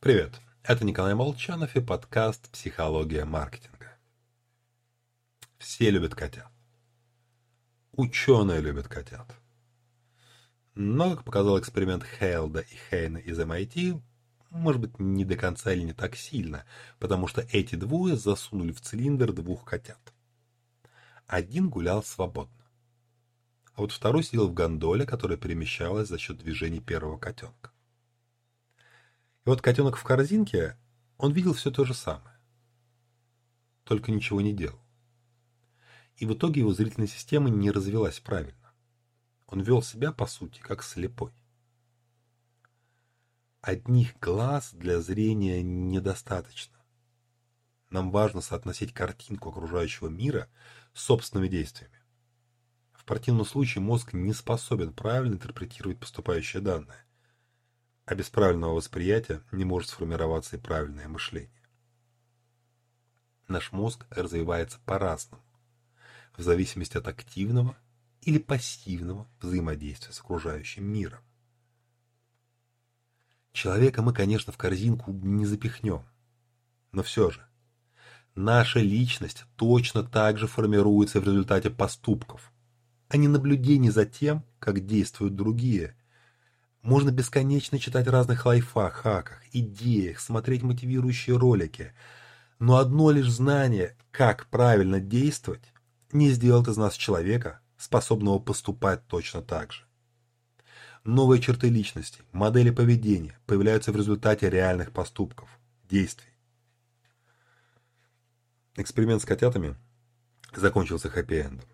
Привет, это Николай Молчанов и подкаст «Психология маркетинга». Все любят котят. Ученые любят котят. Но, как показал эксперимент Хейлда и Хейна из MIT, может быть, не до конца или не так сильно, потому что эти двое засунули в цилиндр двух котят. Один гулял свободно, а вот второй сидел в гондоле, которая перемещалась за счет движений первого котенка. И вот котенок в корзинке, он видел все то же самое. Только ничего не делал. И в итоге его зрительная система не развилась правильно. Он вел себя, по сути, как слепой. Одних глаз для зрения недостаточно. Нам важно соотносить картинку окружающего мира с собственными действиями. В противном случае мозг не способен правильно интерпретировать поступающие данные а без правильного восприятия не может сформироваться и правильное мышление. Наш мозг развивается по-разному, в зависимости от активного или пассивного взаимодействия с окружающим миром. Человека мы, конечно, в корзинку не запихнем, но все же, наша личность точно так же формируется в результате поступков, а не наблюдений за тем, как действуют другие можно бесконечно читать разных лайфах, хаках, идеях, смотреть мотивирующие ролики. Но одно лишь знание, как правильно действовать, не сделает из нас человека, способного поступать точно так же. Новые черты личности, модели поведения появляются в результате реальных поступков, действий. Эксперимент с котятами закончился хэппи-эндом.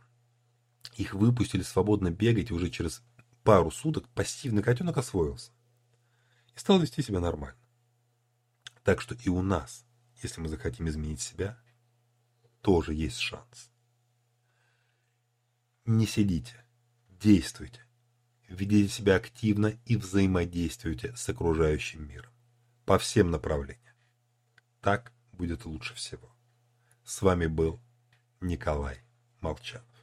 Их выпустили свободно бегать уже через пару суток пассивный котенок освоился и стал вести себя нормально. Так что и у нас, если мы захотим изменить себя, тоже есть шанс. Не сидите, действуйте, ведите себя активно и взаимодействуйте с окружающим миром по всем направлениям. Так будет лучше всего. С вами был Николай Молчанов.